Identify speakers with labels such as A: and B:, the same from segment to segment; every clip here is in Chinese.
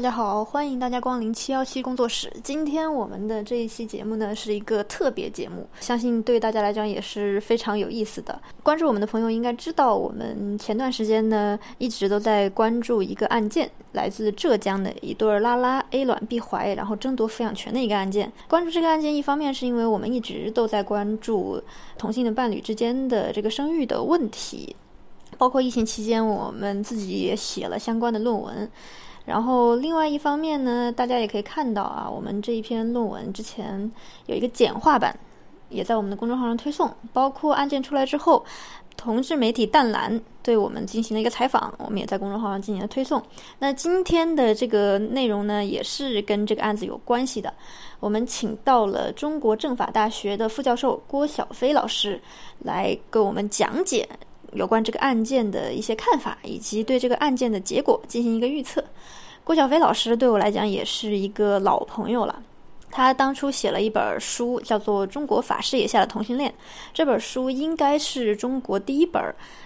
A: 大家好，欢迎大家光临七幺七工作室。今天我们的这一期节目呢，是一个特别节目，相信对大家来讲也是非常有意思的。关注我们的朋友应该知道，我们前段时间呢一直都在关注一个案件，来自浙江的一对拉拉 A 卵 B 怀，然后争夺抚养权的一个案件。关注这个案件，一方面是因为我们一直都在关注同性的伴侣之间的这个生育的问题，包括疫情期间，我们自己也写了相关的论文。然后，另外一方面呢，大家也可以看到啊，我们这一篇论文之前有一个简化版，也在我们的公众号上推送。包括案件出来之后，同志媒体淡蓝对我们进行了一个采访，我们也在公众号上进行了推送。那今天的这个内容呢，也是跟这个案子有关系的。我们请到了中国政法大学的副教授郭晓飞老师来给我们讲解。有关这个案件的一些看法，以及对这个案件的结果进行一个预测。郭晓飞老师对我来讲也是一个老朋友了，他当初写了一本书，叫做《中国法视野下的同性恋》。这本书应该是中国第一本，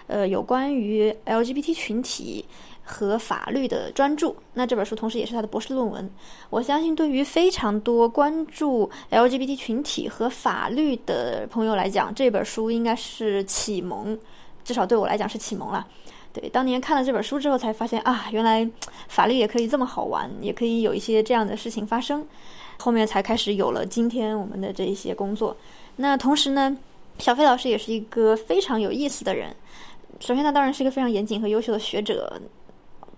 A: 呃，有关于 LGBT 群体和法律的专著。那这本书同时也是他的博士论文。我相信，对于非常多关注 LGBT 群体和法律的朋友来讲，这本书应该是启蒙。至少对我来讲是启蒙了。对，当年看了这本书之后，才发现啊，原来法律也可以这么好玩，也可以有一些这样的事情发生。后面才开始有了今天我们的这一些工作。那同时呢，小飞老师也是一个非常有意思的人。首先，他当然是一个非常严谨和优秀的学者。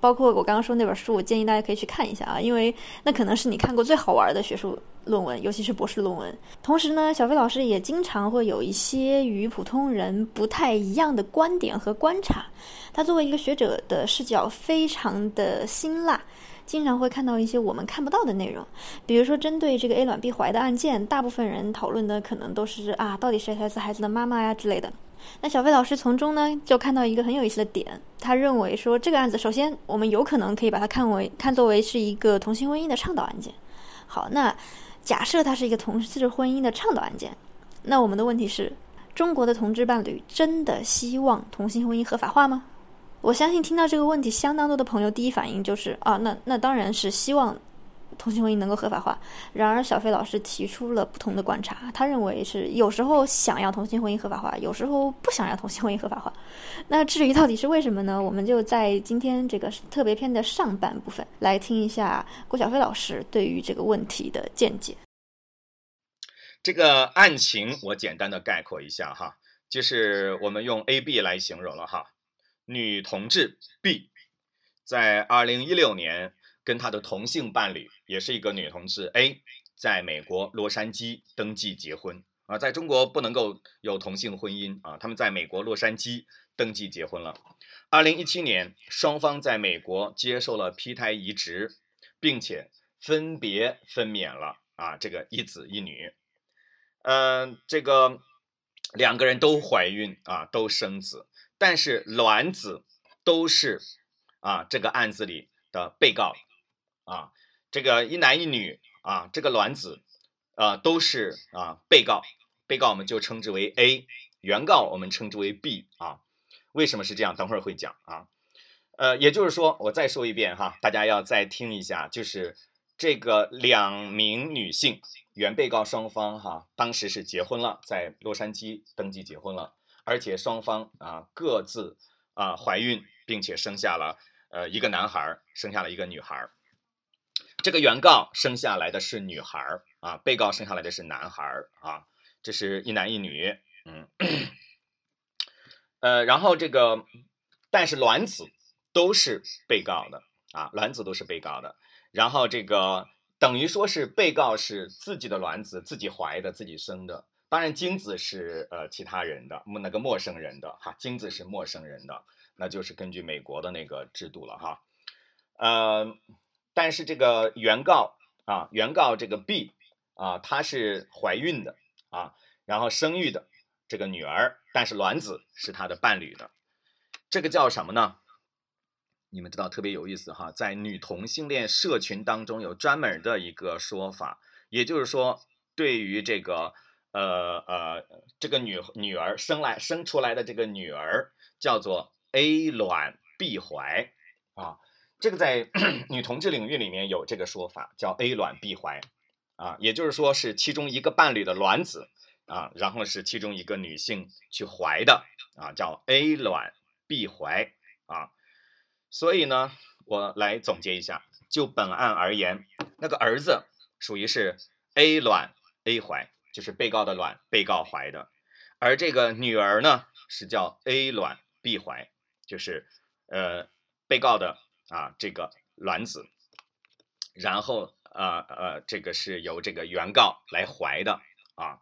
A: 包括我刚刚说那本书，我建议大家可以去看一下啊，因为那可能是你看过最好玩的学术论文，尤其是博士论文。同时呢，小飞老师也经常会有一些与普通人不太一样的观点和观察。他作为一个学者的视角非常的辛辣，经常会看到一些我们看不到的内容。比如说，针对这个 A 卵 B 怀的案件，大部分人讨论的可能都是啊，到底谁才是孩子的妈妈呀之类的。那小飞老师从中呢，就看到一个很有意思的点。他认为说，这个案子首先我们有可能可以把它看为看作为是一个同性婚姻的倡导案件。好，那假设它是一个同志婚姻的倡导案件，那我们的问题是，中国的同志伴侣真的希望同性婚姻合法化吗？我相信听到这个问题，相当多的朋友第一反应就是啊，那那当然是希望。同性婚姻能够合法化，然而小飞老师提出了不同的观察，他认为是有时候想要同性婚姻合法化，有时候不想要同性婚姻合法化。那至于到底是为什么呢？我们就在今天这个特别篇的上半部分来听一下郭小飞老师对于这个问题的见解。
B: 这个案情我简单的概括一下哈，就是我们用 A、B 来形容了哈，女同志 B 在二零一六年。跟他的同性伴侣，也是一个女同志 A，在美国洛杉矶登记结婚啊，在中国不能够有同性婚姻啊，他们在美国洛杉矶登记结婚了。二零一七年，双方在美国接受了胚胎移植，并且分别分娩了啊，这个一子一女。嗯，这个两个人都怀孕啊，都生子，但是卵子都是啊这个案子里的被告。啊，这个一男一女啊，这个卵子，啊，都是啊被告，被告我们就称之为 A，原告我们称之为 B 啊。为什么是这样？等会儿会讲啊。呃，也就是说，我再说一遍哈，大家要再听一下，就是这个两名女性原被告双方哈，当时是结婚了，在洛杉矶登记结婚了，而且双方啊各自啊怀孕，并且生下了呃一个男孩，生下了一个女孩。这个原告生下来的是女孩儿啊，被告生下来的是男孩儿啊，这是一男一女，嗯，呃，然后这个，但是卵子都是被告的啊，卵子都是被告的，然后这个等于说是被告是自己的卵子自己怀的自己生的，当然精子是呃其他人的那个陌生人的哈，精子是陌生人的，那就是根据美国的那个制度了哈，呃。但是这个原告啊，原告这个 B 啊，她是怀孕的啊，然后生育的这个女儿，但是卵子是她的伴侣的，这个叫什么呢？你们知道特别有意思哈，在女同性恋社群当中有专门的一个说法，也就是说，对于这个呃呃这个女女儿生来生出来的这个女儿叫做 A 卵 B 怀啊。这个在 女同志领域里面有这个说法，叫 A 卵 B 怀，啊，也就是说是其中一个伴侣的卵子啊，然后是其中一个女性去怀的啊，叫 A 卵 B 怀啊。所以呢，我来总结一下，就本案而言，那个儿子属于是 A 卵 A 怀，就是被告的卵，被告怀的，而这个女儿呢是叫 A 卵 B 怀，就是呃被告的。啊，这个卵子，然后呃呃，这个是由这个原告来怀的啊。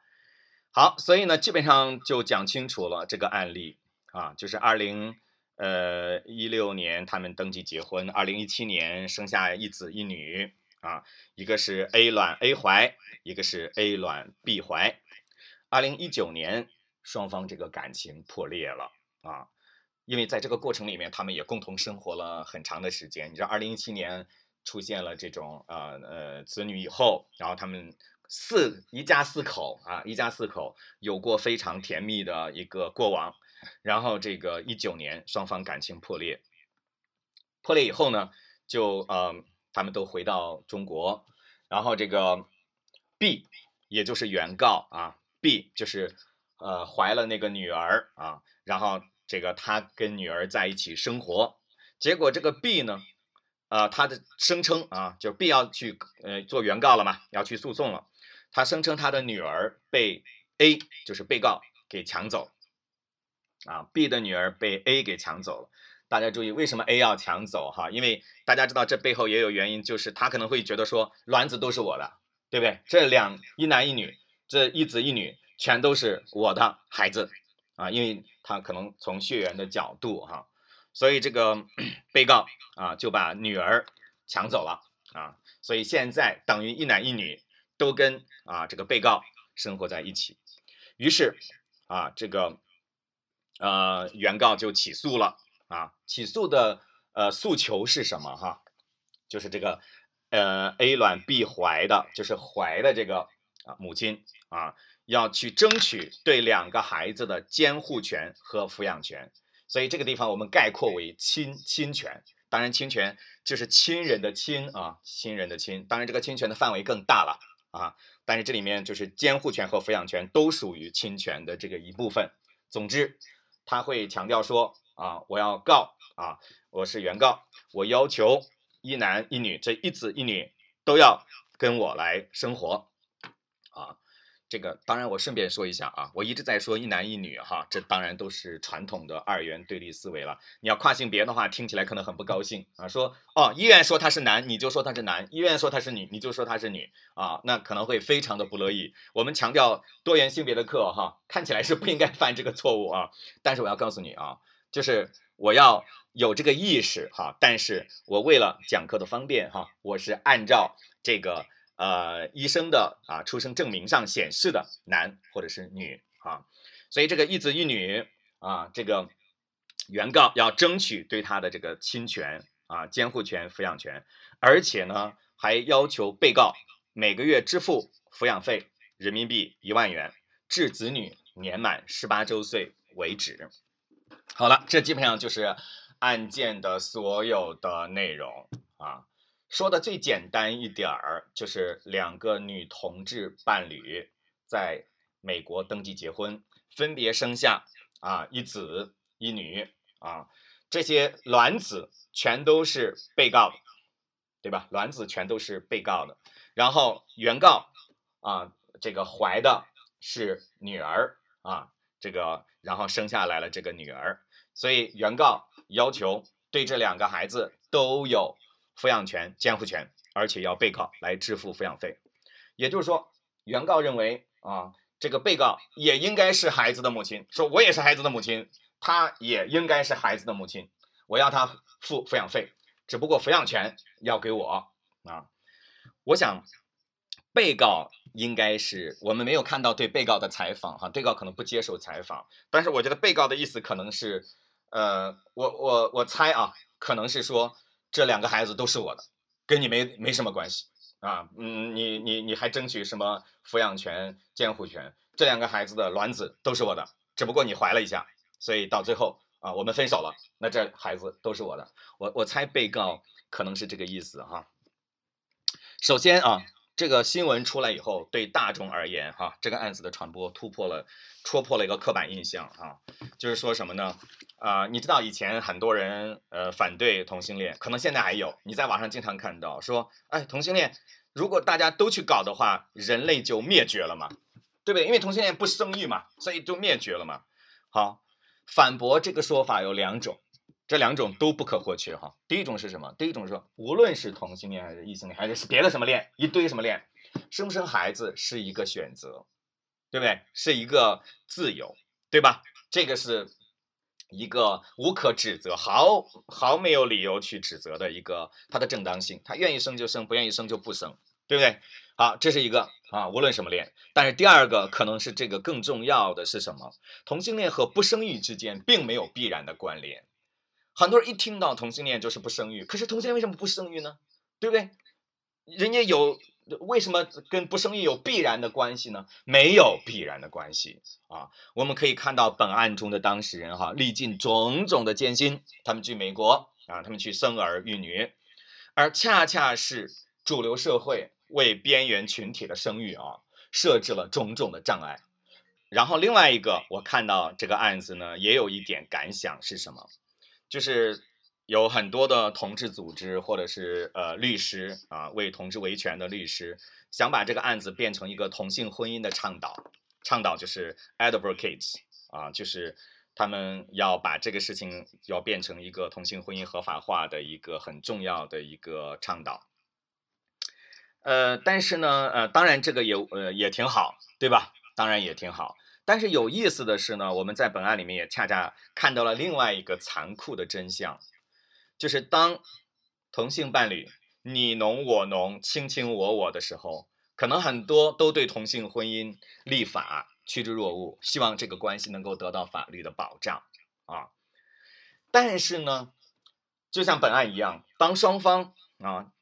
B: 好，所以呢，基本上就讲清楚了这个案例啊，就是二零呃一六年他们登记结婚，二零一七年生下一子一女啊，一个是 A 卵 A 怀，一个是 A 卵 B 怀。二零一九年双方这个感情破裂了啊。因为在这个过程里面，他们也共同生活了很长的时间。你知道，二零一七年出现了这种呃呃子女以后，然后他们四一家四口啊，一家四口有过非常甜蜜的一个过往。然后这个一九年双方感情破裂，破裂以后呢，就呃他们都回到中国。然后这个 B 也就是原告啊，B 就是呃怀了那个女儿啊，然后。这个他跟女儿在一起生活，结果这个 B 呢，啊，他的声称啊，就 B 要去呃做原告了嘛，要去诉讼了。他声称他的女儿被 A 就是被告给抢走，啊，B 的女儿被 A 给抢走了。大家注意，为什么 A 要抢走哈？因为大家知道这背后也有原因，就是他可能会觉得说卵子都是我的，对不对？这两一男一女，这一子一女全都是我的孩子。啊，因为他可能从血缘的角度哈，所以这个 被告啊就把女儿抢走了啊，所以现在等于一男一女都跟啊这个被告生活在一起，于是啊这个呃原告就起诉了啊，起诉的呃诉求是什么哈？就是这个呃 A 卵 B 怀的，就是怀的这个啊母亲啊。要去争取对两个孩子的监护权和抚养权，所以这个地方我们概括为亲亲权。当然，亲权就是亲人的亲啊，亲人的亲。当然，这个侵权的范围更大了啊。但是这里面就是监护权和抚养权都属于侵权的这个一部分。总之，他会强调说啊，我要告啊，我是原告，我要求一男一女这一子一女都要跟我来生活啊。这个当然，我顺便说一下啊，我一直在说一男一女哈，这当然都是传统的二元对立思维了。你要跨性别的话，听起来可能很不高兴啊，说哦，医院说他是男，你就说他是男；医院说他是女，你就说他是女啊，那可能会非常的不乐意。我们强调多元性别的课哈，看起来是不应该犯这个错误啊，但是我要告诉你啊，就是我要有这个意识哈，但是我为了讲课的方便哈，我是按照这个。呃，医生的啊出生证明上显示的男或者是女啊，所以这个一子一女啊，这个原告要争取对他的这个侵权啊、监护权、抚养权，而且呢还要求被告每个月支付抚养费人民币一万元，至子女年满十八周岁为止。好了，这基本上就是案件的所有的内容啊。说的最简单一点儿，就是两个女同志伴侣在美国登记结婚，分别生下啊一子一女啊，这些卵子全都是被告的，对吧？卵子全都是被告的。然后原告啊，这个怀的是女儿啊，这个然后生下来了这个女儿，所以原告要求对这两个孩子都有。抚养权、监护权，而且要被告来支付抚养费。也就是说，原告认为啊，这个被告也应该是孩子的母亲，说我也是孩子的母亲，他也应该是孩子的母亲，我要他付抚养费，只不过抚养权要给我啊。我想，被告应该是我们没有看到对被告的采访哈，被告可能不接受采访，但是我觉得被告的意思可能是，呃，我我我猜啊，可能是说。这两个孩子都是我的，跟你没没什么关系啊。嗯，你你你还争取什么抚养权、监护权？这两个孩子的卵子都是我的，只不过你怀了一下，所以到最后啊，我们分手了。那这孩子都是我的。我我猜被告可能是这个意思哈。首先啊，这个新闻出来以后，对大众而言哈，这个案子的传播突破了、戳破了一个刻板印象啊，就是说什么呢？啊，你知道以前很多人呃反对同性恋，可能现在还有，你在网上经常看到说，哎，同性恋如果大家都去搞的话，人类就灭绝了嘛，对不对？因为同性恋不生育嘛，所以就灭绝了嘛。好，反驳这个说法有两种。这两种都不可或缺哈。第一种是什么？第一种是说，无论是同性恋还是异性恋，还是别的什么恋，一堆什么恋，生不生孩子是一个选择，对不对？是一个自由，对吧？这个是一个无可指责、毫毫没有理由去指责的一个它的正当性。他愿意生就生，不愿意生就不生，对不对？好，这是一个啊，无论什么恋。但是第二个可能是这个更重要的是什么？同性恋和不生育之间并没有必然的关联。很多人一听到同性恋就是不生育，可是同性恋为什么不生育呢？对不对？人家有为什么跟不生育有必然的关系呢？没有必然的关系啊！我们可以看到本案中的当事人哈，历尽种种的艰辛，他们去美国啊，他们去生儿育女，而恰恰是主流社会为边缘群体的生育啊设置了种种的障碍。然后另外一个，我看到这个案子呢，也有一点感想是什么？就是有很多的同志组织或者是呃律师啊，为同志维权的律师，想把这个案子变成一个同性婚姻的倡导，倡导就是 advocates 啊，就是他们要把这个事情要变成一个同性婚姻合法化的一个很重要的一个倡导。呃，但是呢，呃，当然这个也呃也挺好，对吧？当然也挺好。但是有意思的是呢，我们在本案里面也恰恰看到了另外一个残酷的真相，就是当同性伴侣你侬我侬、卿卿我我的时候，可能很多都对同性婚姻立法趋之若鹜，希望这个关系能够得到法律的保障啊。但是呢，就像本案一样，当双方啊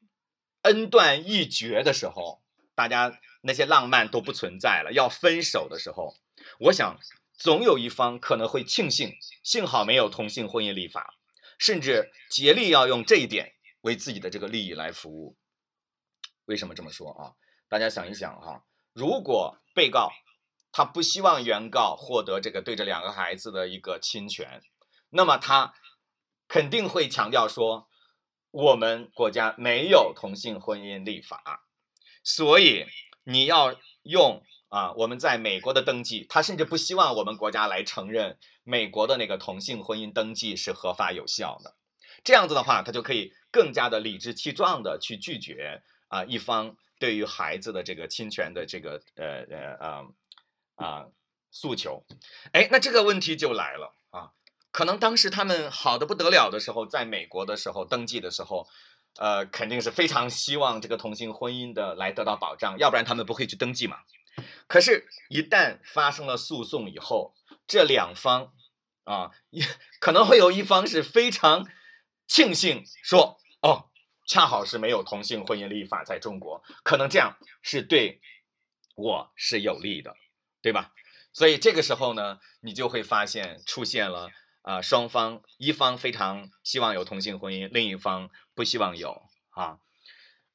B: 恩断义绝的时候，大家那些浪漫都不存在了，要分手的时候。我想，总有一方可能会庆幸，幸好没有同性婚姻立法，甚至竭力要用这一点为自己的这个利益来服务。为什么这么说啊？大家想一想哈，如果被告他不希望原告获得这个对这两个孩子的一个侵权，那么他肯定会强调说，我们国家没有同性婚姻立法，所以你要用。啊，我们在美国的登记，他甚至不希望我们国家来承认美国的那个同性婚姻登记是合法有效的。这样子的话，他就可以更加的理直气壮的去拒绝啊一方对于孩子的这个侵权的这个呃呃啊啊诉求。哎，那这个问题就来了啊，可能当时他们好的不得了的时候，在美国的时候登记的时候，呃，肯定是非常希望这个同性婚姻的来得到保障，要不然他们不会去登记嘛。可是，一旦发生了诉讼以后，这两方啊，也可能会有一方是非常庆幸说：“哦，恰好是没有同性婚姻立法在中国，可能这样是对我是有利的，对吧？”所以这个时候呢，你就会发现出现了啊，双方一方非常希望有同性婚姻，另一方不希望有啊。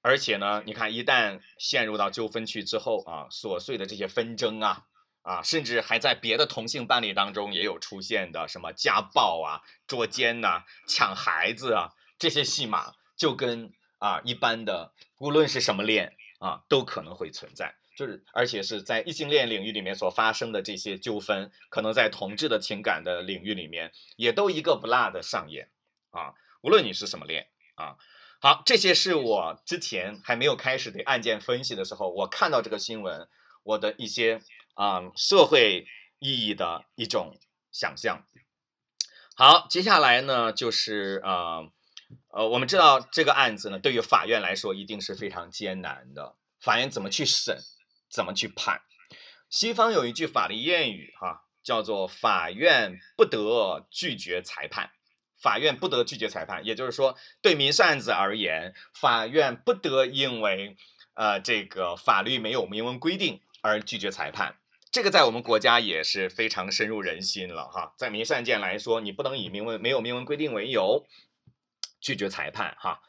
B: 而且呢，你看，一旦陷入到纠纷区之后啊，琐碎的这些纷争啊，啊，甚至还在别的同性伴侣当中也有出现的什么家暴啊、捉奸呐、抢孩子啊这些戏码，就跟啊一般的无论是什么恋啊，都可能会存在。就是而且是在异性恋领域里面所发生的这些纠纷，可能在同志的情感的领域里面也都一个不落的上演啊。无论你是什么恋啊。好，这些是我之前还没有开始对案件分析的时候，我看到这个新闻，我的一些啊社会意义的一种想象。好，接下来呢就是啊呃，我们知道这个案子呢，对于法院来说一定是非常艰难的。法院怎么去审，怎么去判？西方有一句法律谚语哈，叫做“法院不得拒绝裁判”。法院不得拒绝裁判，也就是说，对民事案子而言，法院不得因为呃这个法律没有明文规定而拒绝裁判。这个在我们国家也是非常深入人心了哈。在民事案件来说，你不能以明文没有明文规定为由拒绝裁判哈。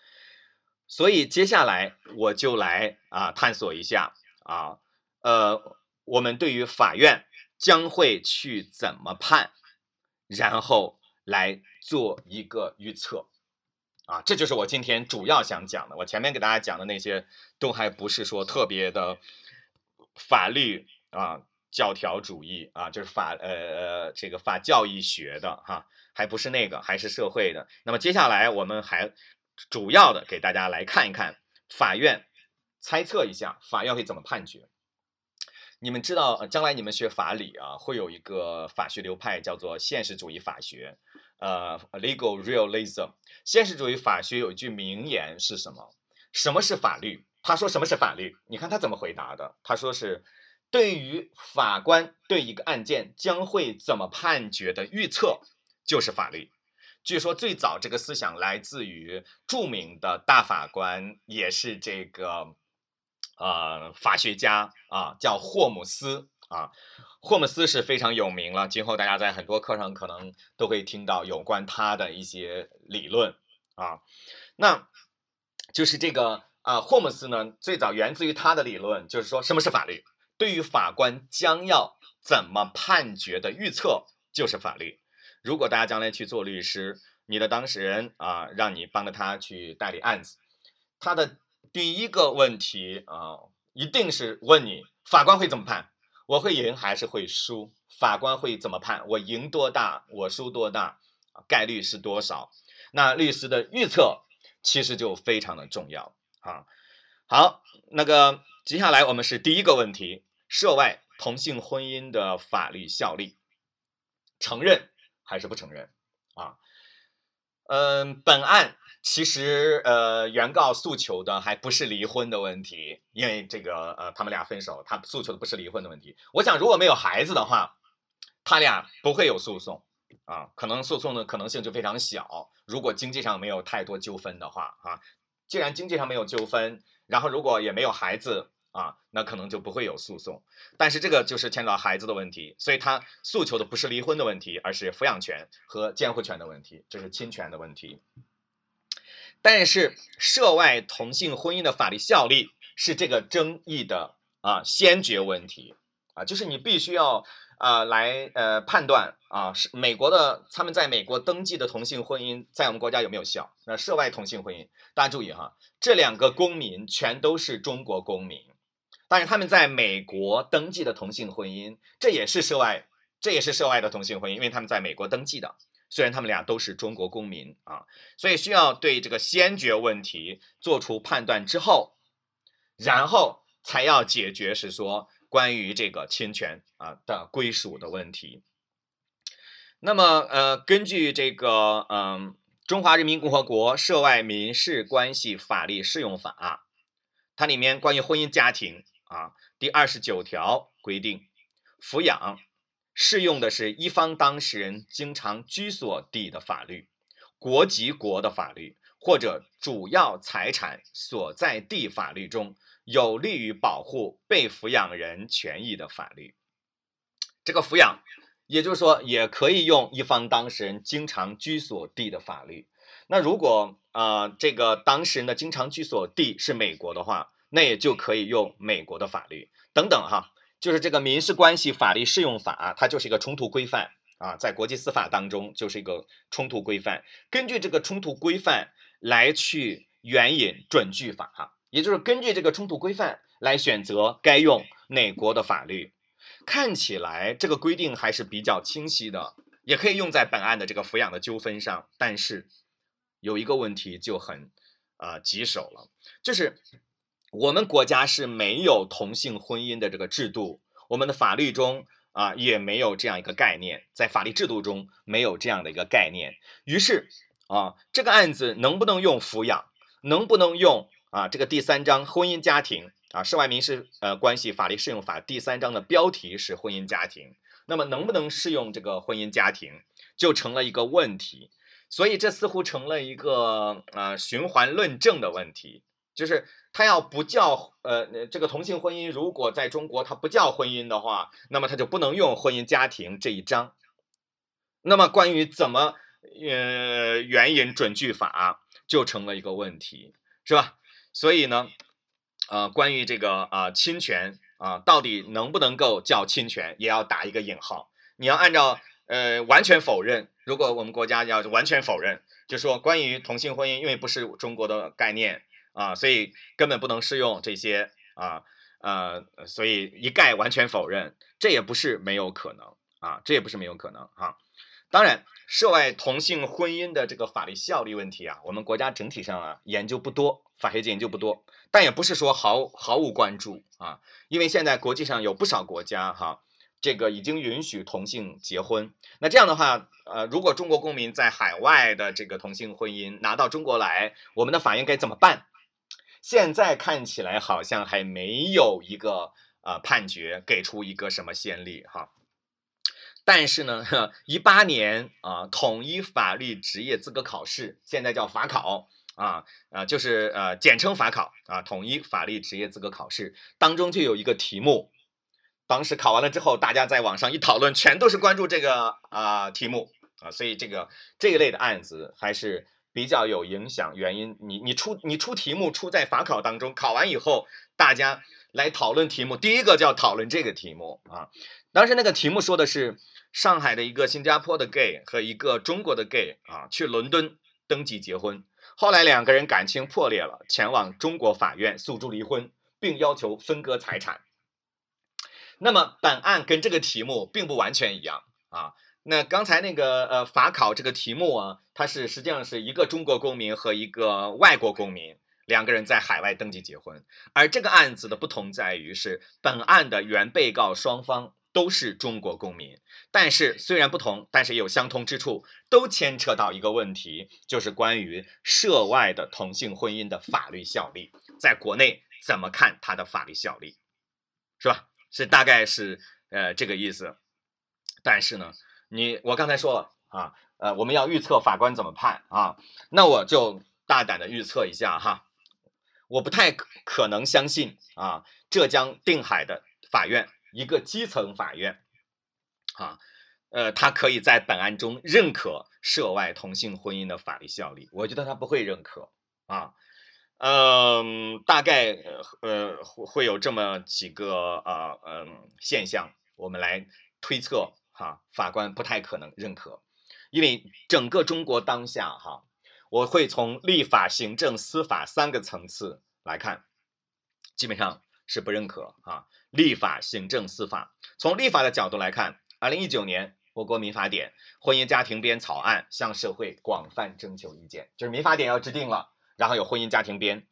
B: 所以接下来我就来啊探索一下啊，呃，我们对于法院将会去怎么判，然后来做一个预测。啊，这就是我今天主要想讲的。我前面给大家讲的那些，都还不是说特别的法律啊、教条主义啊，就是法呃呃这个法教义学的哈，还不是那个，还是社会的。那么接下来我们还主要的给大家来看一看法院，猜测一下法院会怎么判决。你们知道，将来你们学法理啊，会有一个法学流派叫做现实主义法学。呃，legal realism，现实主义法学有一句名言是什么？什么是法律？他说什么是法律？你看他怎么回答的？他说是对于法官对一个案件将会怎么判决的预测就是法律。据说最早这个思想来自于著名的大法官，也是这个呃法学家啊，叫霍姆斯啊。霍姆斯是非常有名了，今后大家在很多课上可能都会听到有关他的一些理论啊。那就是这个啊，霍姆斯呢，最早源自于他的理论，就是说什么是法律？对于法官将要怎么判决的预测就是法律。如果大家将来去做律师，你的当事人啊，让你帮着他去代理案子，他的第一个问题啊，一定是问你法官会怎么判。我会赢还是会输？法官会怎么判？我赢多大？我输多大？概率是多少？那律师的预测其实就非常的重要啊。好，那个接下来我们是第一个问题：涉外同性婚姻的法律效力，承认还是不承认？啊，嗯，本案。其实，呃，原告诉求的还不是离婚的问题，因为这个，呃，他们俩分手，他诉求的不是离婚的问题。我想，如果没有孩子的话，他俩不会有诉讼，啊，可能诉讼的可能性就非常小。如果经济上没有太多纠纷的话，啊，既然经济上没有纠纷，然后如果也没有孩子，啊，那可能就不会有诉讼。但是这个就是牵扯到孩子的问题，所以他诉求的不是离婚的问题，而是抚养权和监护权的问题，这是侵权的问题。但是涉外同性婚姻的法律效力是这个争议的啊先决问题啊，就是你必须要啊来呃判断啊是美国的他们在美国登记的同性婚姻在我们国家有没有效？那涉外同性婚姻，大家注意哈，这两个公民全都是中国公民，但是他们在美国登记的同性婚姻，这也是涉外，这也是涉外的同性婚姻，因为他们在美国登记的。虽然他们俩都是中国公民啊，所以需要对这个先决问题做出判断之后，然后才要解决是说关于这个侵权啊的归属的问题。那么呃，根据这个嗯《中华人民共和国涉外民事关系法律适用法》，啊它里面关于婚姻家庭啊第二十九条规定，抚养。适用的是一方当事人经常居所地的法律、国籍国的法律或者主要财产所在地法律中有利于保护被抚养人权益的法律。这个抚养，也就是说，也可以用一方当事人经常居所地的法律。那如果啊，这个当事人的经常居所地是美国的话，那也就可以用美国的法律等等哈。就是这个民事关系法律适用法，它就是一个冲突规范啊，在国际司法当中就是一个冲突规范。根据这个冲突规范来去援引准据法，也就是根据这个冲突规范来选择该用哪国的法律。看起来这个规定还是比较清晰的，也可以用在本案的这个抚养的纠纷上。但是有一个问题就很啊棘手了，就是。我们国家是没有同性婚姻的这个制度，我们的法律中啊也没有这样一个概念，在法律制度中没有这样的一个概念。于是啊，这个案子能不能用抚养，能不能用啊这个第三章婚姻家庭啊涉外民事呃关系法律适用法第三章的标题是婚姻家庭，那么能不能适用这个婚姻家庭，就成了一个问题。所以这似乎成了一个啊循环论证的问题，就是。他要不叫呃，这个同性婚姻，如果在中国它不叫婚姻的话，那么他就不能用婚姻家庭这一章。那么关于怎么呃援引准据法，就成了一个问题，是吧？所以呢，呃，关于这个啊侵权啊，到底能不能够叫侵权，也要打一个引号。你要按照呃完全否认，如果我们国家要完全否认，就说关于同性婚姻，因为不是中国的概念啊，所以根本不能适用这些啊呃，所以一概完全否认，这也不是没有可能啊，这也不是没有可能哈。当然，涉外同性婚姻的这个法律效力问题啊，我们国家整体上啊研究不多，法学界研究不多，但也不是说毫毫无关注啊，因为现在国际上有不少国家哈，这个已经允许同性结婚。那这样的话，呃，如果中国公民在海外的这个同性婚姻拿到中国来，我们的法院该怎么办？现在看起来好像还没有一个呃判决给出一个什么先例哈。但是呢，一八年啊，统一法律职业资格考试，现在叫法考啊，啊，就是呃，简称法考啊，统一法律职业资格考试当中就有一个题目，当时考完了之后，大家在网上一讨论，全都是关注这个啊题目啊，所以这个这一类的案子还是比较有影响。原因，你你出你出题目出在法考当中，考完以后，大家来讨论题目，第一个就要讨论这个题目啊。当时那个题目说的是。上海的一个新加坡的 gay 和一个中国的 gay 啊，去伦敦登记结婚，后来两个人感情破裂了，前往中国法院诉诸离婚，并要求分割财产。那么本案跟这个题目并不完全一样啊。那刚才那个呃法考这个题目啊，它是实际上是一个中国公民和一个外国公民两个人在海外登记结婚，而这个案子的不同在于是本案的原被告双方。都是中国公民，但是虽然不同，但是也有相通之处，都牵扯到一个问题，就是关于涉外的同性婚姻的法律效力，在国内怎么看它的法律效力，是吧？是大概是呃这个意思。但是呢，你我刚才说了啊，呃，我们要预测法官怎么判啊，那我就大胆的预测一下哈，我不太可能相信啊，浙江定海的法院。一个基层法院，啊，呃，他可以在本案中认可涉外同性婚姻的法律效力，我觉得他不会认可啊，嗯，大概呃会有这么几个啊嗯现象，我们来推测哈，法官不太可能认可，因为整个中国当下哈，我会从立法、行政、司法三个层次来看，基本上是不认可啊。立法、行政、司法，从立法的角度来看，二零一九年我国民法典婚姻家庭编草案向社会广泛征求意见，就是民法典要制定了，然后有婚姻家庭编，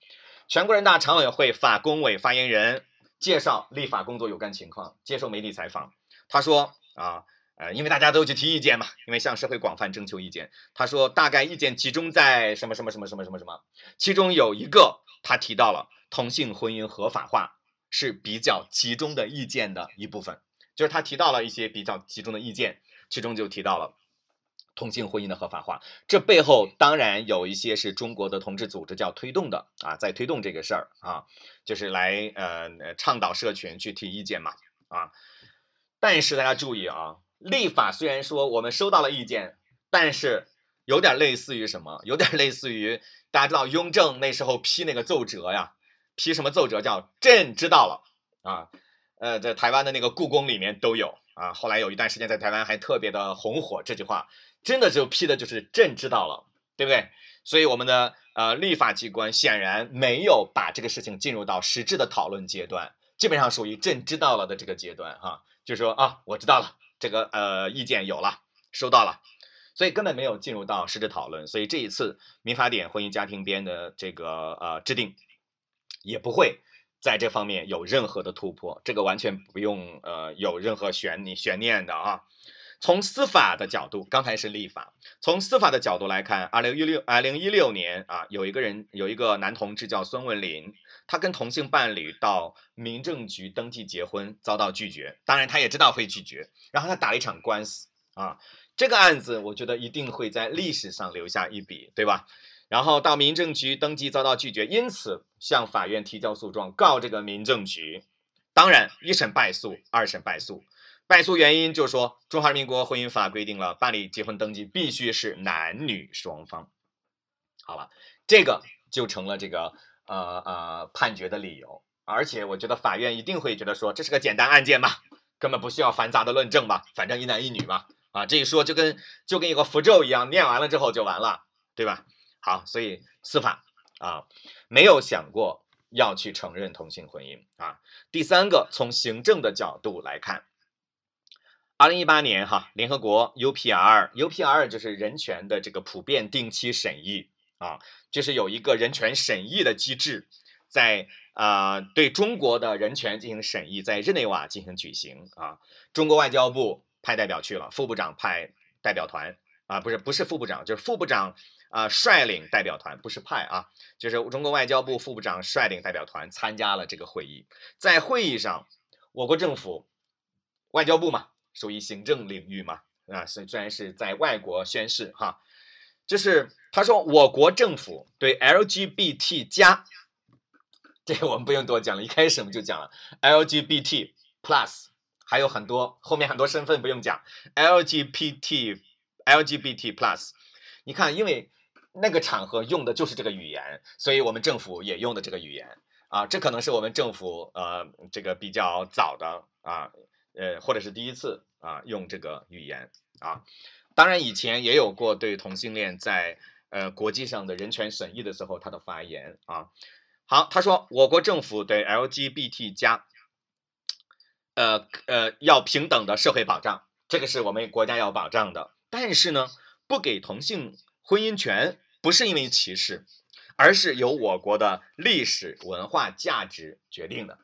B: 全国人大常委会法工委发言人介绍立法工作有关情况，接受媒体采访，他说啊，呃，因为大家都去提意见嘛，因为向社会广泛征求意见，他说大概意见集中在什么什么什么什么什么什么，其中有一个他提到了同性婚姻合法化。是比较集中的意见的一部分，就是他提到了一些比较集中的意见，其中就提到了同性婚姻的合法化。这背后当然有一些是中国的同志组织叫推动的啊，在推动这个事儿啊，就是来呃倡导社群去提意见嘛啊。但是大家注意啊，立法虽然说我们收到了意见，但是有点类似于什么？有点类似于大家知道雍正那时候批那个奏折呀。批什么奏折叫“朕知道了”啊？呃，在台湾的那个故宫里面都有啊。后来有一段时间在台湾还特别的红火，这句话真的就批的就是“朕知道了”，对不对？所以我们的呃立法机关显然没有把这个事情进入到实质的讨论阶段，基本上属于“朕知道了”的这个阶段哈，就说啊，我知道了，这个呃意见有了，收到了，所以根本没有进入到实质讨论。所以这一次民法典婚姻家庭编的这个呃制定。也不会在这方面有任何的突破，这个完全不用呃有任何悬念悬念的啊。从司法的角度，刚才是立法，从司法的角度来看，二零一六二零一六年啊，有一个人有一个男同志叫孙文林，他跟同性伴侣到民政局登记结婚，遭到拒绝，当然他也知道会拒绝，然后他打了一场官司啊。这个案子我觉得一定会在历史上留下一笔，对吧？然后到民政局登记遭到拒绝，因此向法院提交诉状告这个民政局。当然，一审败诉，二审败诉。败诉原因就是说，中华人民共和国婚姻法规定了，办理结婚登记必须是男女双方。好了，这个就成了这个呃呃判决的理由，而且我觉得法院一定会觉得说这是个简单案件嘛，根本不需要繁杂的论证嘛，反正一男一女嘛，啊，这一说就跟就跟一个符咒一样，念完了之后就完了，对吧？好，所以司法啊没有想过要去承认同性婚姻啊。第三个，从行政的角度来看。二零一八年，哈，联合国 UPR，UPR 就是人权的这个普遍定期审议啊，就是有一个人权审议的机制，在啊对中国的人权进行审议，在日内瓦进行举行啊。中国外交部派代表去了，副部长派代表团啊，不是不是副部长，就是副部长啊率领代表团，不是派啊，就是中国外交部副部长率领代表团参加了这个会议。在会议上，我国政府外交部嘛。属于行政领域嘛？啊，是虽然是在外国宣誓哈，就是他说我国政府对 LGBT 加，这个我们不用多讲了，一开始我们就讲了。LGBT plus，还有很多后面很多身份不用讲，LGBT LGBT plus，你看，因为那个场合用的就是这个语言，所以我们政府也用的这个语言。啊，这可能是我们政府呃这个比较早的啊呃或者是第一次。啊，用这个语言啊，当然以前也有过对同性恋在呃国际上的人权审议的时候他的发言啊。好，他说我国政府对 LGBT 加，呃呃要平等的社会保障，这个是我们国家要保障的。但是呢，不给同性婚姻权不是因为歧视，而是由我国的历史文化价值决定的。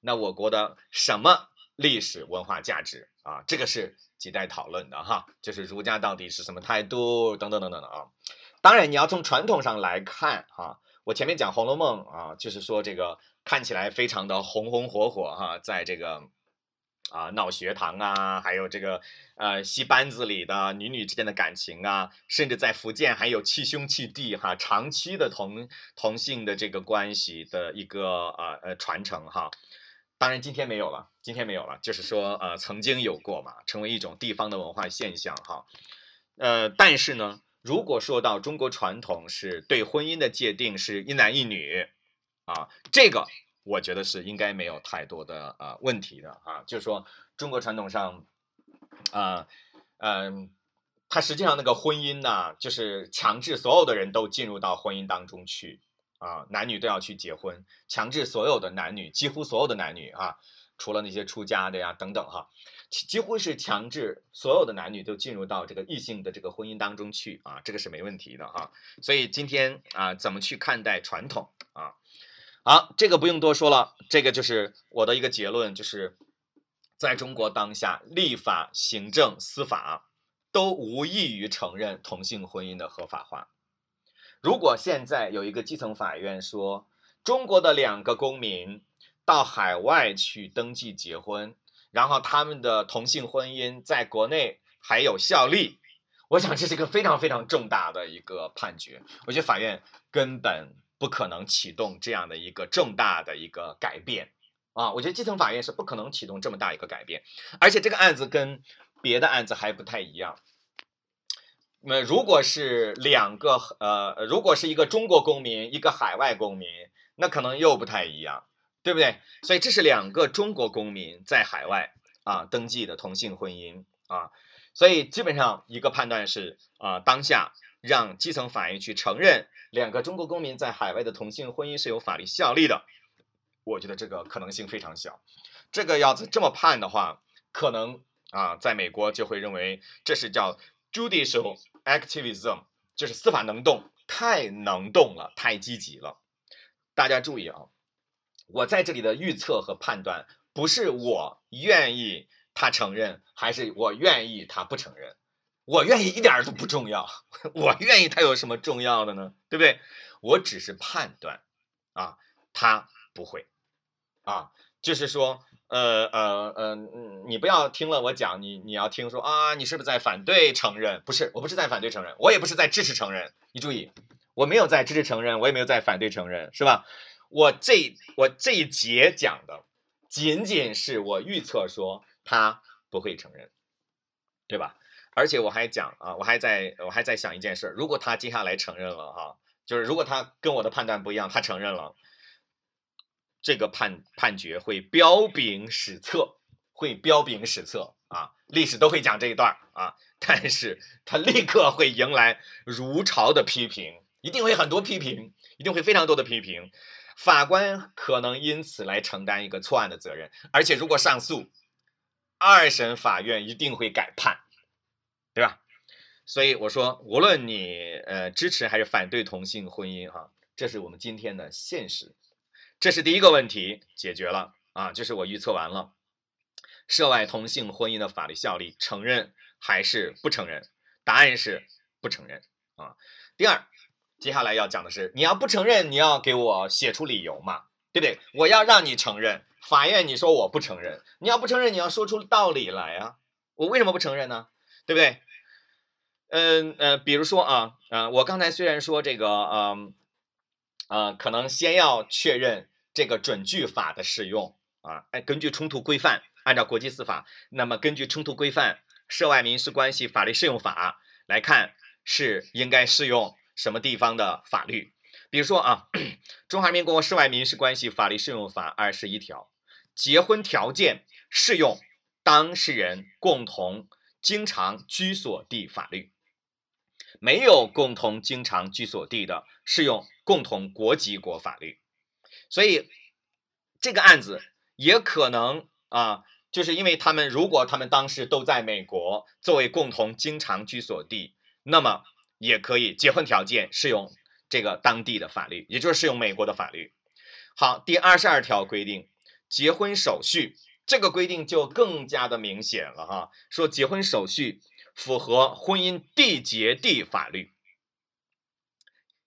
B: 那我国的什么历史文化价值？啊，这个是亟待讨论的哈，就是儒家到底是什么态度等等等等的啊。当然，你要从传统上来看哈，我前面讲《红楼梦》啊，就是说这个看起来非常的红红火火哈，在这个啊闹学堂啊，还有这个呃戏班子里的女女之间的感情啊，甚至在福建还有弃兄弃弟哈，长期的同同性的这个关系的一个呃呃传承哈。当然，今天没有了。今天没有了，就是说，呃，曾经有过嘛，成为一种地方的文化现象，哈。呃，但是呢，如果说到中国传统是对婚姻的界定是一男一女，啊，这个我觉得是应该没有太多的呃问题的啊。就是说，中国传统上，啊，嗯，它实际上那个婚姻呢，就是强制所有的人都进入到婚姻当中去。啊，男女都要去结婚，强制所有的男女，几乎所有的男女啊，除了那些出家的呀等等哈，几乎是强制所有的男女都进入到这个异性的这个婚姻当中去啊，这个是没问题的哈。所以今天啊，怎么去看待传统啊？好，这个不用多说了，这个就是我的一个结论，就是在中国当下，立法、行政、司法都无异于承认同性婚姻的合法化。如果现在有一个基层法院说，中国的两个公民到海外去登记结婚，然后他们的同性婚姻在国内还有效力，我想这是一个非常非常重大的一个判决。我觉得法院根本不可能启动这样的一个重大的一个改变啊！我觉得基层法院是不可能启动这么大一个改变，而且这个案子跟别的案子还不太一样。那如果是两个呃，如果是一个中国公民，一个海外公民，那可能又不太一样，对不对？所以这是两个中国公民在海外啊登记的同性婚姻啊，所以基本上一个判断是啊，当下让基层法院去承认两个中国公民在海外的同性婚姻是有法律效力的，我觉得这个可能性非常小。这个要这么判的话，可能啊，在美国就会认为这是叫 judicial。Activism 就是司法能动，太能动了，太积极了。大家注意啊，我在这里的预测和判断，不是我愿意他承认，还是我愿意他不承认。我愿意一点都不重要，我愿意他有什么重要的呢？对不对？我只是判断啊，他不会啊，就是说。呃呃呃，你不要听了我讲，你你要听说啊，你是不是在反对承认？不是，我不是在反对承认，我也不是在支持承认。你注意，我没有在支持承认，我也没有在反对承认，是吧？我这我这一节讲的，仅仅是我预测说他不会承认，对吧？而且我还讲啊，我还在我还在想一件事，如果他接下来承认了哈，就是如果他跟我的判断不一样，他承认了，这个判判决会彪炳史册，会彪炳史册啊，历史都会讲这一段啊，但是他立刻会迎来如潮的批评，一定会很多批评，一定会非常多的批评，法官可能因此来承担一个错案的责任，而且如果上诉，二审法院一定会改判，对吧？所以我说，无论你呃支持还是反对同性婚姻，哈，这是我们今天的现实。这是第一个问题解决了啊，就是我预测完了，涉外同性婚姻的法律效力，承认还是不承认？答案是不承认啊。第二，接下来要讲的是，你要不承认，你要给我写出理由嘛，对不对？我要让你承认，法院你说我不承认，你要不承认，你要说出道理来啊，我为什么不承认呢？对不对？嗯呃，比如说啊，呃，我刚才虽然说这个，嗯。呃，可能先要确认这个准据法的适用啊，哎，根据冲突规范，按照国际司法，那么根据冲突规范，涉外民事关系法律适用法来看，是应该适用什么地方的法律？比如说啊，《中华人民共和国涉外民事关系法律适用法》二十一条，结婚条件适用当事人共同经常居所地法律。没有共同经常居所地的，适用共同国籍国法律。所以这个案子也可能啊，就是因为他们如果他们当时都在美国作为共同经常居所地，那么也可以结婚条件适用这个当地的法律，也就是适用美国的法律。好，第二十二条规定结婚手续，这个规定就更加的明显了哈，说结婚手续。符合婚姻缔结地法律，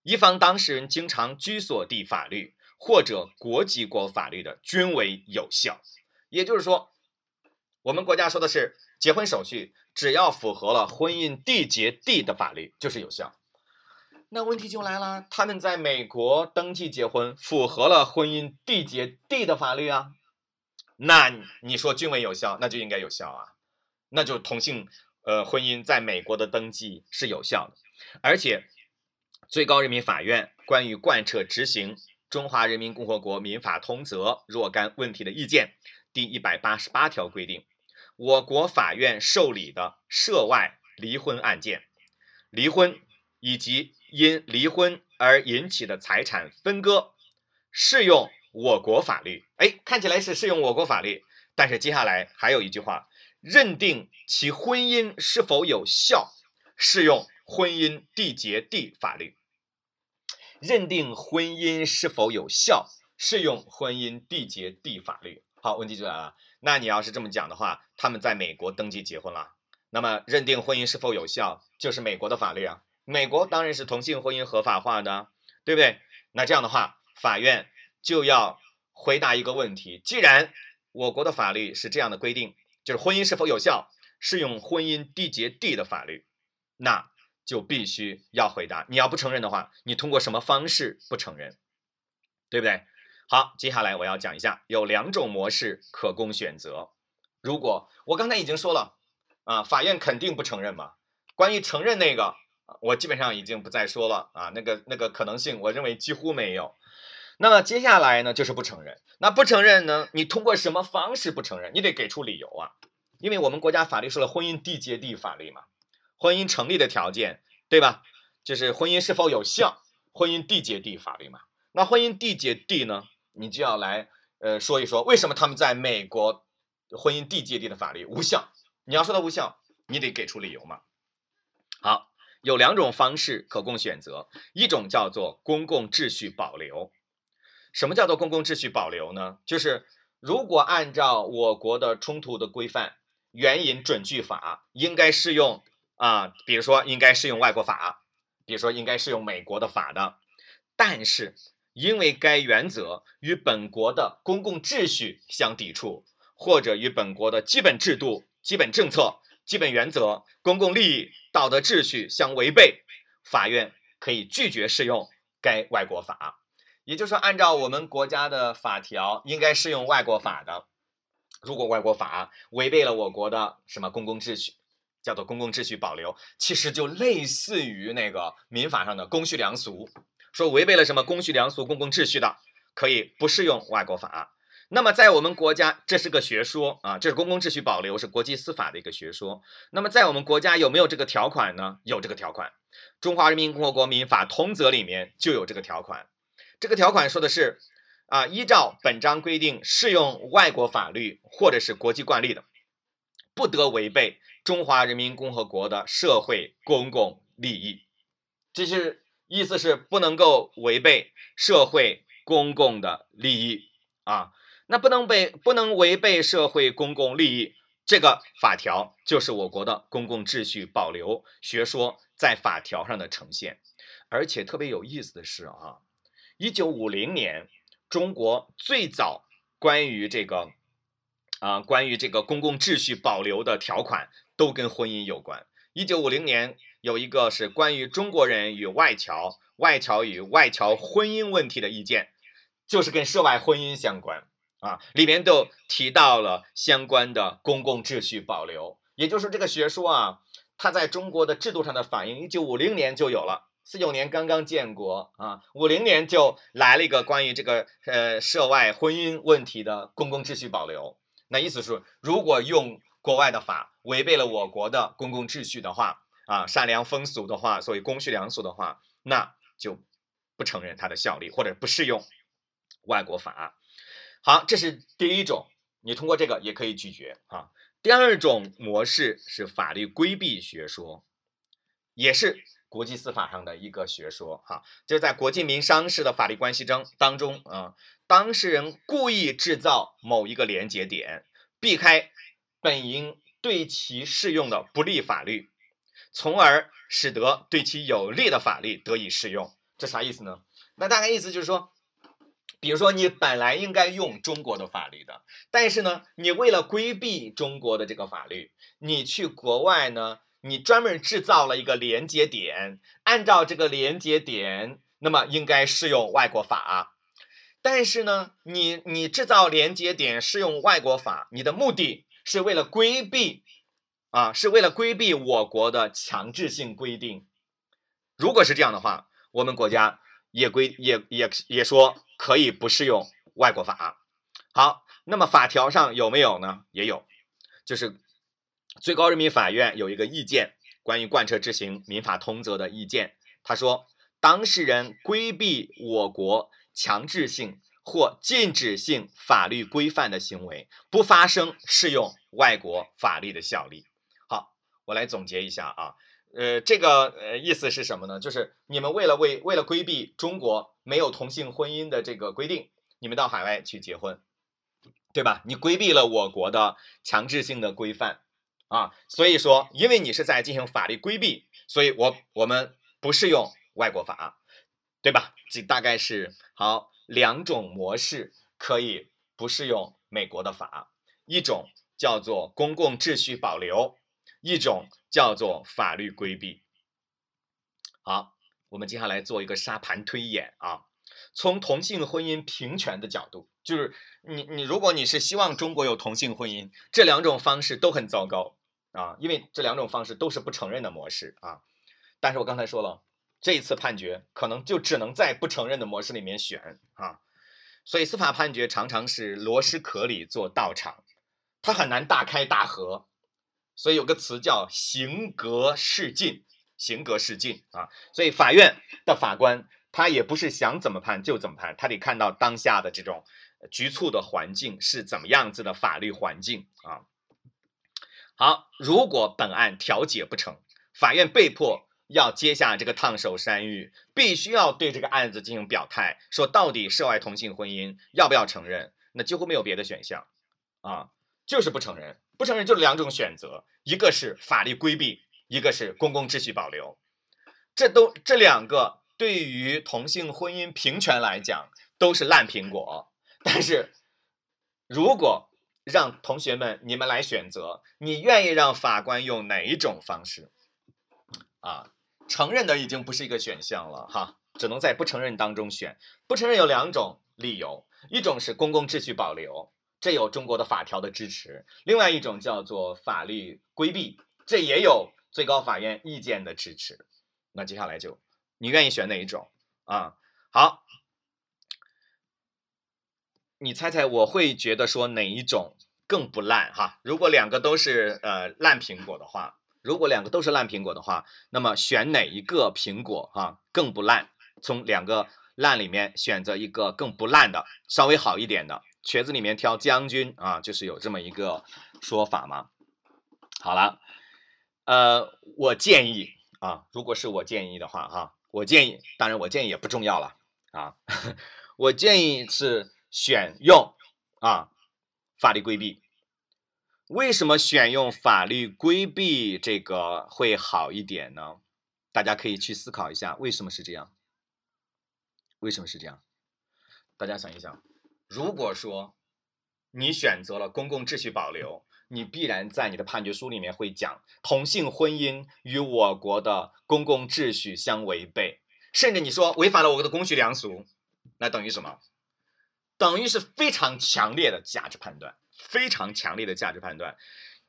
B: 一方当事人经常居所地法律或者国籍国法律的，均为有效。也就是说，我们国家说的是结婚手续，只要符合了婚姻缔结地的法律，就是有效。那问题就来了，他们在美国登记结婚，符合了婚姻缔结地的法律啊，那你说均为有效，那就应该有效啊，那就同性。呃，婚姻在美国的登记是有效的，而且最高人民法院关于贯彻执行《中华人民共和国民法通则》若干问题的意见第一百八十八条规定，我国法院受理的涉外离婚案件，离婚以及因离婚而引起的财产分割，适用我国法律。哎，看起来是适用我国法律，但是接下来还有一句话。认定其婚姻是否有效，适用婚姻缔结地法律。认定婚姻是否有效，适用婚姻缔结地法律。好，问题就来了。那你要是这么讲的话，他们在美国登记结婚了，那么认定婚姻是否有效，就是美国的法律啊。美国当然是同性婚姻合法化的，对不对？那这样的话，法院就要回答一个问题：既然我国的法律是这样的规定。就是婚姻是否有效，适用婚姻缔结地的法律，那就必须要回答。你要不承认的话，你通过什么方式不承认，对不对？好，接下来我要讲一下，有两种模式可供选择。如果我刚才已经说了啊，法院肯定不承认嘛。关于承认那个，我基本上已经不再说了啊，那个那个可能性，我认为几乎没有。那么接下来呢，就是不承认。那不承认呢？你通过什么方式不承认？你得给出理由啊！因为我们国家法律说了，婚姻缔结地法律嘛，婚姻成立的条件，对吧？就是婚姻是否有效，婚姻缔结地法律嘛。那婚姻缔结地呢，你就要来呃说一说，为什么他们在美国婚姻缔结地的法律无效？你要说它无效，你得给出理由嘛。好，有两种方式可供选择，一种叫做公共秩序保留。什么叫做公共秩序保留呢？就是如果按照我国的冲突的规范，援引准据法应该适用啊，比如说应该适用外国法，比如说应该适用美国的法的，但是因为该原则与本国的公共秩序相抵触，或者与本国的基本制度、基本政策、基本原则、公共利益、道德秩序相违背，法院可以拒绝适用该外国法。也就是说，按照我们国家的法条，应该适用外国法的。如果外国法违背了我国的什么公共秩序，叫做公共秩序保留，其实就类似于那个民法上的公序良俗，说违背了什么公序良俗、公共秩序的，可以不适用外国法。那么在我们国家，这是个学说啊，这是公共秩序保留，是国际司法的一个学说。那么在我们国家有没有这个条款呢？有这个条款，《中华人民共和国民法通则》里面就有这个条款。这个条款说的是，啊，依照本章规定适用外国法律或者是国际惯例的，不得违背中华人民共和国的社会公共利益。这是意思是不能够违背社会公共的利益啊。那不能被不能违背社会公共利益，这个法条就是我国的公共秩序保留学说在法条上的呈现。而且特别有意思的是啊，一九五零年，中国最早关于这个啊关于这个公共秩序保留的条款都跟婚姻有关。一九五零年有一个是关于中国人与外侨、外侨与外侨婚姻问题的意见，就是跟涉外婚姻相关。啊，里面都提到了相关的公共秩序保留，也就是这个学说啊，它在中国的制度上的反应，一九五零年就有了，四九年刚刚建国啊，五零年就来了一个关于这个呃涉外婚姻问题的公共秩序保留。那意思是，如果用国外的法违背了我国的公共秩序的话，啊善良风俗的话，所谓公序良俗的话，那就不承认它的效力，或者不适用外国法。好，这是第一种，你通过这个也可以拒绝啊。第二种模式是法律规避学说，也是国际司法上的一个学说哈。就是在国际民商事的法律关系中当中啊，当事人故意制造某一个连接点，避开本应对其适用的不利法律，从而使得对其有利的法律得以适用。这啥意思呢？那大概意思就是说。比如说，你本来应该用中国的法律的，但是呢，你为了规避中国的这个法律，你去国外呢，你专门制造了一个连接点，按照这个连接点，那么应该适用外国法。但是呢，你你制造连接点适用外国法，你的目的是为了规避啊，是为了规避我国的强制性规定。如果是这样的话，我们国家也规也也也说。可以不适用外国法。好，那么法条上有没有呢？也有，就是最高人民法院有一个意见，关于贯彻执行民法通则的意见。他说，当事人规避我国强制性或禁止性法律规范的行为，不发生适用外国法律的效力。好，我来总结一下啊。呃，这个呃意思是什么呢？就是你们为了为为了规避中国没有同性婚姻的这个规定，你们到海外去结婚，对吧？你规避了我国的强制性的规范啊，所以说，因为你是在进行法律规避，所以我我们不适用外国法，对吧？这大概是好两种模式可以不适用美国的法，一种叫做公共秩序保留。一种叫做法律规避。好，我们接下来做一个沙盘推演啊。从同性婚姻平权的角度，就是你你如果你是希望中国有同性婚姻，这两种方式都很糟糕啊，因为这两种方式都是不承认的模式啊。但是我刚才说了，这一次判决可能就只能在不承认的模式里面选啊。所以司法判决常常是螺蛳壳里做道场，它很难大开大合。所以有个词叫“行格示进”，行格示进啊。所以法院的法官他也不是想怎么判就怎么判，他得看到当下的这种局促的环境是怎么样子的法律环境啊。好，如果本案调解不成，法院被迫要接下这个烫手山芋，必须要对这个案子进行表态，说到底涉外同性婚姻要不要承认？那几乎没有别的选项啊，就是不承认。不承认就两种选择，一个是法律规避，一个是公共秩序保留。这都这两个对于同性婚姻平权来讲都是烂苹果。但是，如果让同学们你们来选择，你愿意让法官用哪一种方式？啊，承认的已经不是一个选项了哈，只能在不承认当中选。不承认有两种理由，一种是公共秩序保留。这有中国的法条的支持，另外一种叫做法律规避，这也有最高法院意见的支持。那接下来就你愿意选哪一种啊？好，你猜猜我会觉得说哪一种更不烂哈？如果两个都是呃烂苹果的话，如果两个都是烂苹果的话，那么选哪一个苹果哈更不烂？从两个烂里面选择一个更不烂的，稍微好一点的，瘸子里面挑将军啊，就是有这么一个说法嘛。好了，呃，我建议啊，如果是我建议的话哈，我建议，当然我建议也不重要了啊，我建议是选用啊法律规避。为什么选用法律规避这个会好一点呢？大家可以去思考一下，为什么是这样？为什么是这样？大家想一想，如果说你选择了公共秩序保留，你必然在你的判决书里面会讲同性婚姻与我国的公共秩序相违背，甚至你说违反了我国的公序良俗，那等于什么？等于是非常强烈的价值判断，非常强烈的价值判断。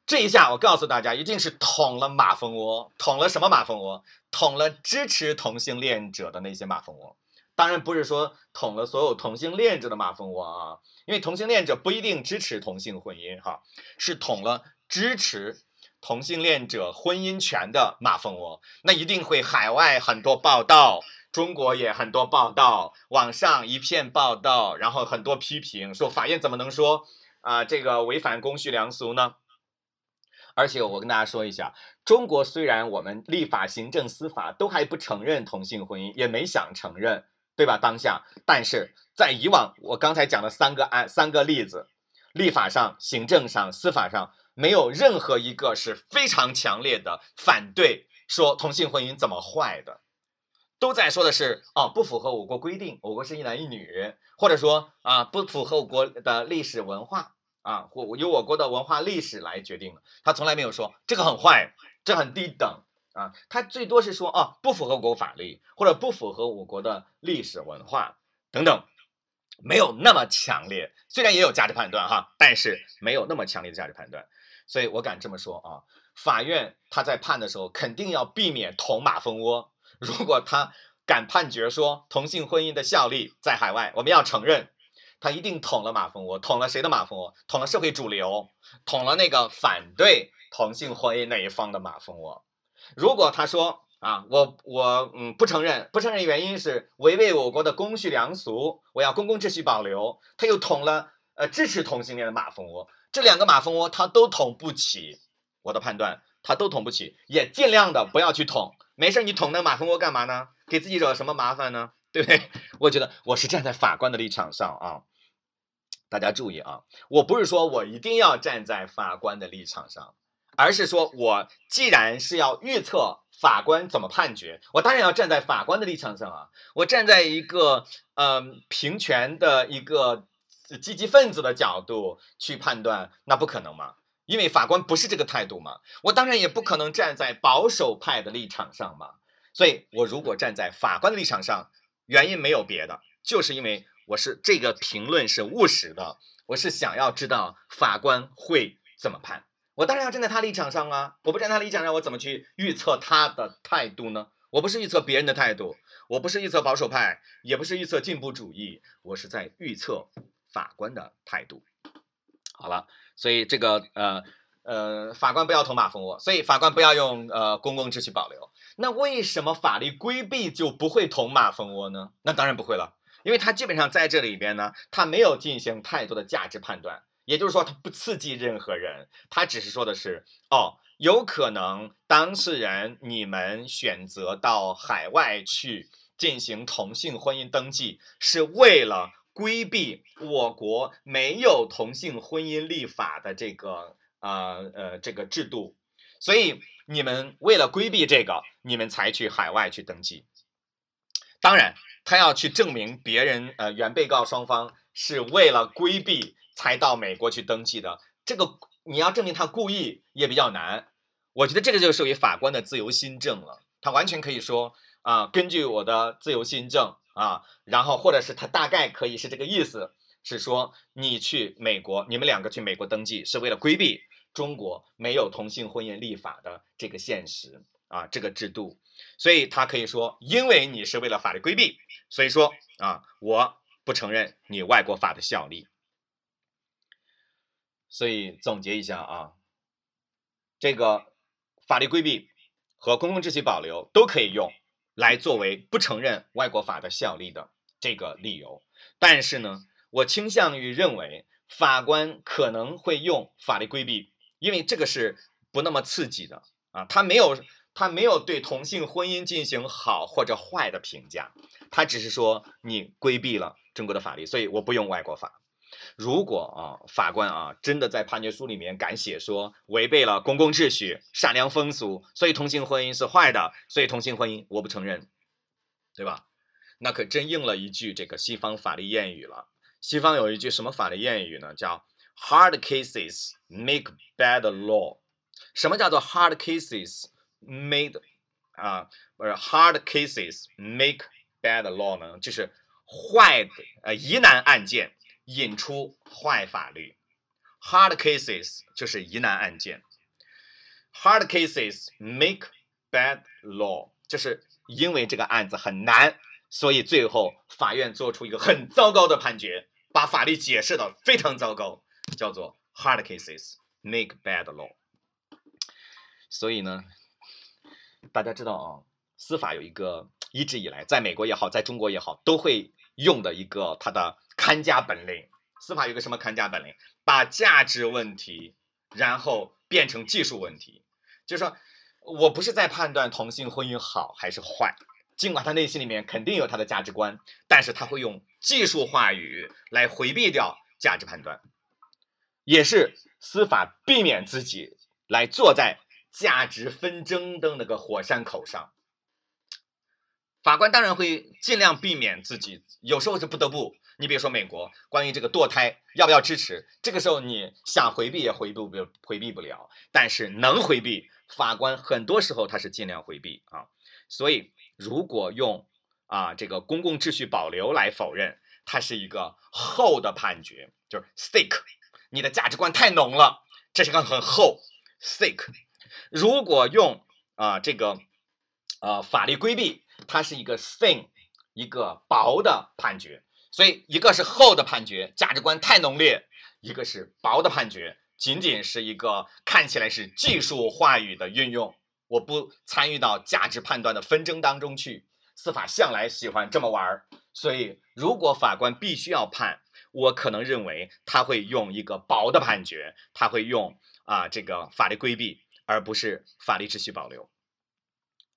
B: 这一下我告诉大家，一定是捅了马蜂窝，捅了什么马蜂窝？捅了支持同性恋者的那些马蜂窝。当然不是说捅了所有同性恋者的马蜂窝啊，因为同性恋者不一定支持同性婚姻哈，是捅了支持同性恋者婚姻权的马蜂窝，那一定会海外很多报道，中国也很多报道，网上一片报道，然后很多批评，说法院怎么能说啊这个违反公序良俗呢？而且我跟大家说一下，中国虽然我们立法、行政、司法都还不承认同性婚姻，也没想承认。对吧？当下，但是在以往，我刚才讲的三个案、三个例子，立法上、行政上、司法上，没有任何一个是非常强烈的反对说同性婚姻怎么坏的，都在说的是哦，不符合我国规定，我国是一男一女，或者说啊，不符合我国的历史文化啊，或由我国的文化历史来决定的，他从来没有说这个很坏，这很低等。啊，他最多是说啊，不符合国法律，或者不符合我国的历史文化等等，没有那么强烈。虽然也有价值判断哈，但是没有那么强烈的价值判断。所以我敢这么说啊，法院他在判的时候肯定要避免捅马蜂窝。如果他敢判决说同性婚姻的效力在海外，我们要承认，他一定捅了马蜂窝。捅了谁的马蜂窝？捅了社会主流，捅了那个反对同性婚姻那一方的马蜂窝。如果他说啊，我我嗯不承认，不承认原因是违背我国的公序良俗，我要公共秩序保留，他又捅了呃支持同性恋的马蜂窝，这两个马蜂窝他都捅不起，我的判断他都捅不起，也尽量的不要去捅，没事你捅那马蜂窝干嘛呢？给自己惹什么麻烦呢？对不对？我觉得我是站在法官的立场上啊，大家注意啊，我不是说我一定要站在法官的立场上。而是说，我既然是要预测法官怎么判决，我当然要站在法官的立场上啊。我站在一个嗯平权的一个积极分子的角度去判断，那不可能嘛？因为法官不是这个态度嘛。我当然也不可能站在保守派的立场上嘛。所以，我如果站在法官的立场上，原因没有别的，就是因为我是这个评论是务实的，我是想要知道法官会怎么判。我当然要站在他立场上啊！我不站他立场上，我怎么去预测他的态度呢？我不是预测别人的态度，我不是预测保守派，也不是预测进步主义，我是在预测法官的态度。好了，所以这个呃呃，法官不要捅马蜂窝，所以法官不要用呃公共秩序保留。那为什么法律规避就不会捅马蜂窝呢？那当然不会了，因为他基本上在这里边呢，他没有进行太多的价值判断。也就是说，他不刺激任何人，他只是说的是，哦，有可能当事人你们选择到海外去进行同性婚姻登记，是为了规避我国没有同性婚姻立法的这个呃呃这个制度，所以你们为了规避这个，你们才去海外去登记。当然，他要去证明别人呃原被告双方是为了规避。才到美国去登记的，这个你要证明他故意也比较难。我觉得这个就属于法官的自由心证了，他完全可以说啊，根据我的自由心证啊，然后或者是他大概可以是这个意思，是说你去美国，你们两个去美国登记是为了规避中国没有同性婚姻立法的这个现实啊，这个制度，所以他可以说，因为你是为了法律规避，所以说啊，我不承认你外国法的效力。所以总结一下啊，这个法律规避和公共秩序保留都可以用来作为不承认外国法的效力的这个理由。但是呢，我倾向于认为法官可能会用法律规避，因为这个是不那么刺激的啊，他没有他没有对同性婚姻进行好或者坏的评价，他只是说你规避了中国的法律，所以我不用外国法。如果啊，法官啊，真的在判决书里面敢写说违背了公共秩序、善良风俗，所以同性婚姻是坏的，所以同性婚姻我不承认，对吧？那可真应了一句这个西方法律谚语了。西方有一句什么法律谚语呢？叫 “hard cases make bad law”。什么叫做 “hard cases made” 啊？不是 “hard cases make bad law” 呢？就是坏的呃疑难案件。引出坏法律，hard cases 就是疑难案件，hard cases make bad law，就是因为这个案子很难，所以最后法院做出一个很糟糕的判决，把法律解释的非常糟糕，叫做 hard cases make bad law。所以呢，大家知道啊，司法有一个一直以来，在美国也好，在中国也好，都会用的一个它的。看家本领，司法有个什么看家本领？把价值问题，然后变成技术问题。就是说，我不是在判断同性婚姻好还是坏，尽管他内心里面肯定有他的价值观，但是他会用技术话语来回避掉价值判断，也是司法避免自己来坐在价值纷争的那个火山口上。法官当然会尽量避免自己，有时候是不得不。你比如说美国，关于这个堕胎要不要支持，这个时候你想回避也回避不回避不了，但是能回避，法官很多时候他是尽量回避啊。所以如果用啊这个公共秩序保留来否认，它是一个厚的判决，就是 stick 你的价值观太浓了，这是个很厚 thick。如果用啊这个呃法律规避，它是一个 thin，一个薄的判决。所以，一个是厚的判决，价值观太浓烈；一个是薄的判决，仅仅是一个看起来是技术话语的运用。我不参与到价值判断的纷争当中去。司法向来喜欢这么玩儿，所以如果法官必须要判，我可能认为他会用一个薄的判决，他会用啊这个法律规避，而不是法律秩序保留。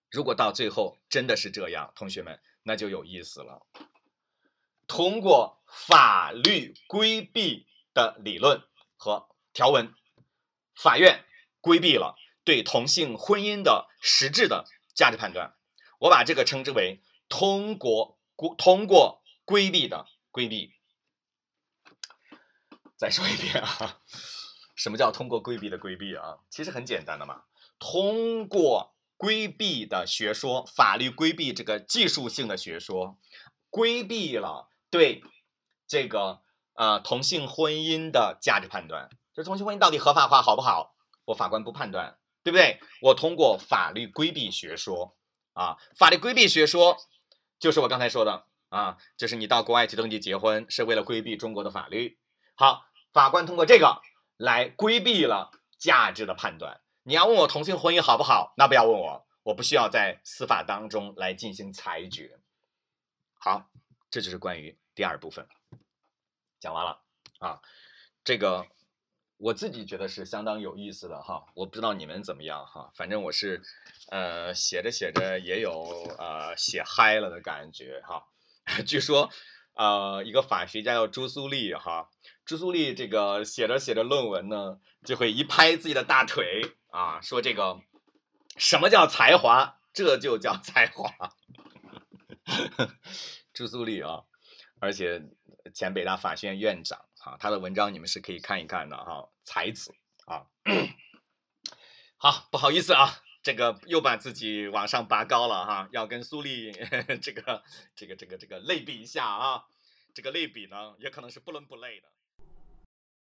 B: 如果到最后真的是这样，同学们，那就有意思了。通过法律规避的理论和条文，法院规避了对同性婚姻的实质的价值判断。我把这个称之为通过通过规避的规避。再说一遍啊，什么叫通过规避的规避啊？其实很简单的嘛，通过规避的学说，法律规避这个技术性的学说，规避了。对这个呃同性婚姻的价值判断，就同性婚姻到底合法化好不好？我法官不判断，对不对？我通过法律规避学说啊，法律规避学说就是我刚才说的啊，就是你到国外去登记结婚是为了规避中国的法律。好，法官通过这个来规避了价值的判断。你要问我同性婚姻好不好？那不要问我，我不需要在司法当中来进行裁决。好，这就是关于。第二部分讲完了啊，这个我自己觉得是相当有意思的哈，我不知道你们怎么样哈，反正我是呃写着写着也有呃写嗨了的感觉哈。据说呃一个法学家叫朱苏力哈，朱苏丽这个写着写着论文呢，就会一拍自己的大腿啊，说这个什么叫才华？这就叫才华。朱苏丽啊。而且前北大法学院院长啊，他的文章你们是可以看一看的哈，才子啊。好，不好意思啊，这个又把自己往上拔高了哈，要跟苏丽 这个这个这个这个类比一下啊，这个类比呢也可能是不伦不类的。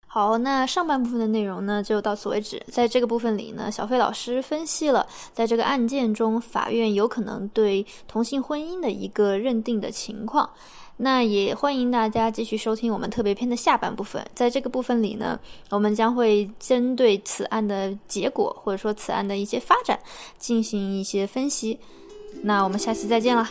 A: 好，那上半部分的内容呢就到此为止。在这个部分里呢，小飞老师分析了在这个案件中，法院有可能对同性婚姻的一个认定的情况。那也欢迎大家继续收听我们特别篇的下半部分。在这个部分里呢，我们将会针对此案的结果，或者说此案的一些发展，进行一些分析。那我们下期再见了。